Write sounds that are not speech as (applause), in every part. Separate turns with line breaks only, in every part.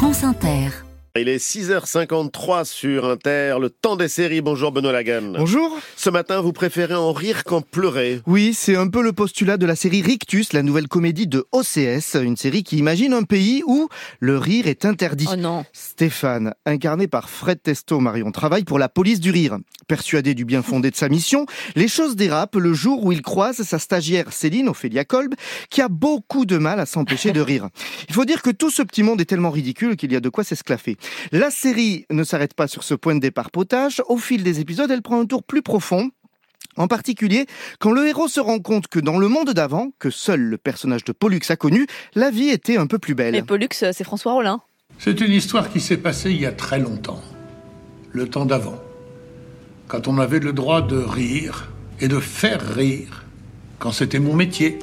France Inter.
Il est 6h53 sur Inter, le temps des séries. Bonjour Benoît Lagan.
Bonjour.
Ce matin, vous préférez en rire qu'en pleurer.
Oui, c'est un peu le postulat de la série Rictus, la nouvelle comédie de OCS, une série qui imagine un pays où le rire est interdit.
Oh non.
Stéphane, incarné par Fred Testo Marion, travaille pour la police du rire. Persuadé du bien fondé de sa mission, les choses dérapent le jour où il croise sa stagiaire Céline Ophélia Kolb, qui a beaucoup de mal à s'empêcher de rire. Il faut dire que tout ce petit monde est tellement ridicule qu'il y a de quoi s'esclaffer. La série ne s'arrête pas sur ce point de départ potage. Au fil des épisodes, elle prend un tour plus profond. En particulier, quand le héros se rend compte que dans le monde d'avant, que seul le personnage de Pollux a connu, la vie était un peu plus belle.
Mais Pollux, euh, c'est François Rollin.
C'est une histoire qui s'est passée il y a très longtemps. Le temps d'avant. Quand on avait le droit de rire et de faire rire. Quand c'était mon métier.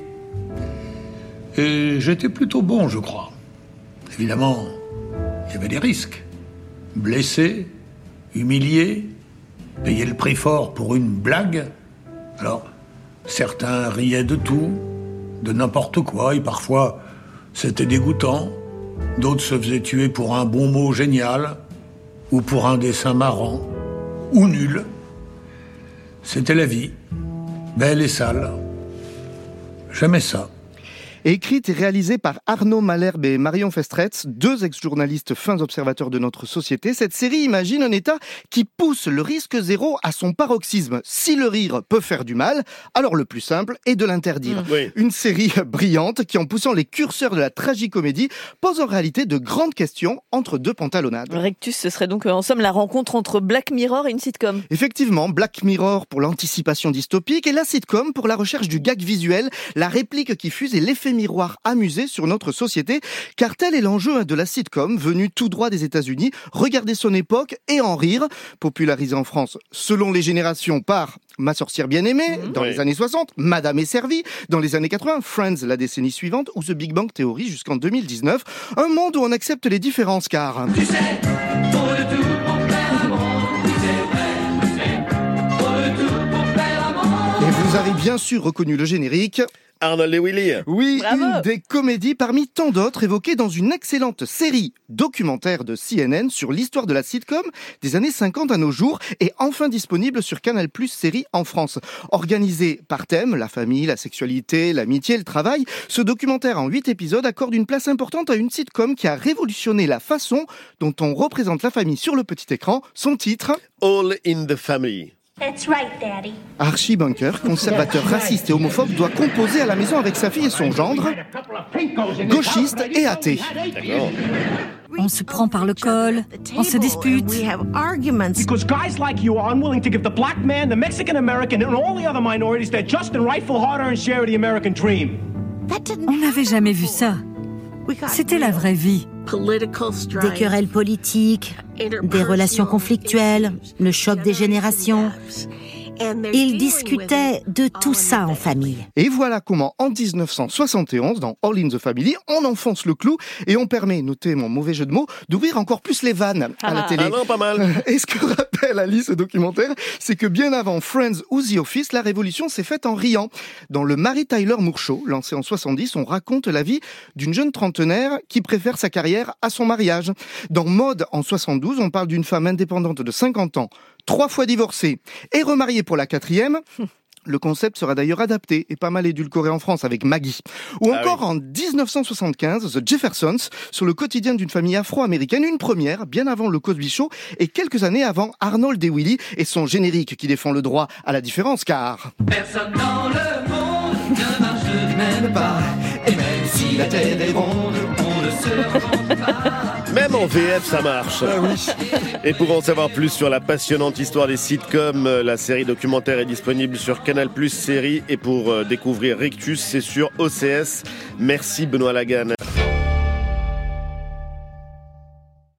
Et j'étais plutôt bon, je crois. Évidemment, il y avait des risques. Blessé, humilié, payer le prix fort pour une blague. Alors, certains riaient de tout, de n'importe quoi, et parfois c'était dégoûtant. D'autres se faisaient tuer pour un bon mot génial, ou pour un dessin marrant, ou nul. C'était la vie, belle et sale. J'aimais ça.
Écrite et réalisée par Arnaud Malherbe et Marion Festretz, deux ex-journalistes fins observateurs de notre société, cette série imagine un État qui pousse le risque zéro à son paroxysme. Si le rire peut faire du mal, alors le plus simple est de l'interdire.
Oui.
Une série (laughs) brillante qui, en poussant les curseurs de la tragicomédie, pose en réalité de grandes questions entre deux pantalonnades.
Rectus, ce serait donc euh, en somme la rencontre entre Black Mirror et une sitcom.
Effectivement, Black Mirror pour l'anticipation dystopique et la sitcom pour la recherche du gag visuel, la réplique qui fuse et l'effet miroir amusé sur notre société, car tel est l'enjeu de la sitcom venue tout droit des États-Unis, regarder son époque et en rire, popularisée en France selon les générations par Ma sorcière bien-aimée dans
Oui.
les années 60, Madame est servie dans les années 80, Friends la décennie suivante ou The Big Bang Theory jusqu'en 2019, un monde où on accepte les différences car Et vous avez bien sûr reconnu le générique.
Arnold et Willy.
Oui,
Bravo.
une des comédies parmi tant d'autres évoquées dans une excellente série documentaire de CNN sur l'histoire de la sitcom des années 50 à nos jours et enfin disponible sur Canal Plus série en France. Organisé par thème, la famille, la sexualité, l'amitié, le travail, ce documentaire en huit épisodes accorde une place importante à une sitcom qui a révolutionné la façon dont on représente la famille sur le petit écran. Son titre,
All in the Family.
That's right, Daddy.
Archie Bunker, conservateur raciste et homophobe, doit composer à la maison avec sa fille et son gendre, gauchiste et athée.
On se prend par le col, on se dispute.
We have arguments.
Because guys like you are unwilling to give the black man, the Mexican American, and all the other minorities their just and rightful hard-earned share of the American dream.
That didn't
On n'avait jamais vu ça. C'était la vraie vie.
Des querelles politiques, des relations conflictuelles, le choc des générations. Ils discutaient de tout ça en famille.
Et voilà comment, en 1971, dans All in the Family, on enfonce le clou et on permet, notez mon mauvais jeu de mots, d'ouvrir encore plus les vannes à la
Ah.
télé.
Ah non, pas mal. (laughs)
Et ce que rappelle Ali ce documentaire, c'est que bien avant Friends ou The Office, la révolution s'est faite en riant. Dans le Mary Tyler Moore Show, lancé en 70, on raconte la vie d'une jeune trentenaire qui préfère sa carrière à son mariage. Dans Mode en 72, on parle d'une femme indépendante de 50 ans, trois fois divorcée et remariée pour la quatrième. (laughs) Le concept sera d'ailleurs adapté et pas mal édulcoré en France avec Maggie. Ou
Ah
encore en 1975, The Jeffersons, sur le quotidien d'une famille afro-américaine, une première, bien avant le Cosby Show, et quelques années avant Arnold et Willy et son générique qui défend le droit à la différence, car...
Personne dans le monde ne marche même
pas, et même si la terre est ronde,
on ne se rencontre pas.
Même en VF, ça marche. Et pour en savoir plus sur la passionnante histoire des sitcoms, euh, la série documentaire est disponible sur Canal Plus série et pour euh, découvrir Rictus, c'est sur OCS. Merci Benoît Lagan.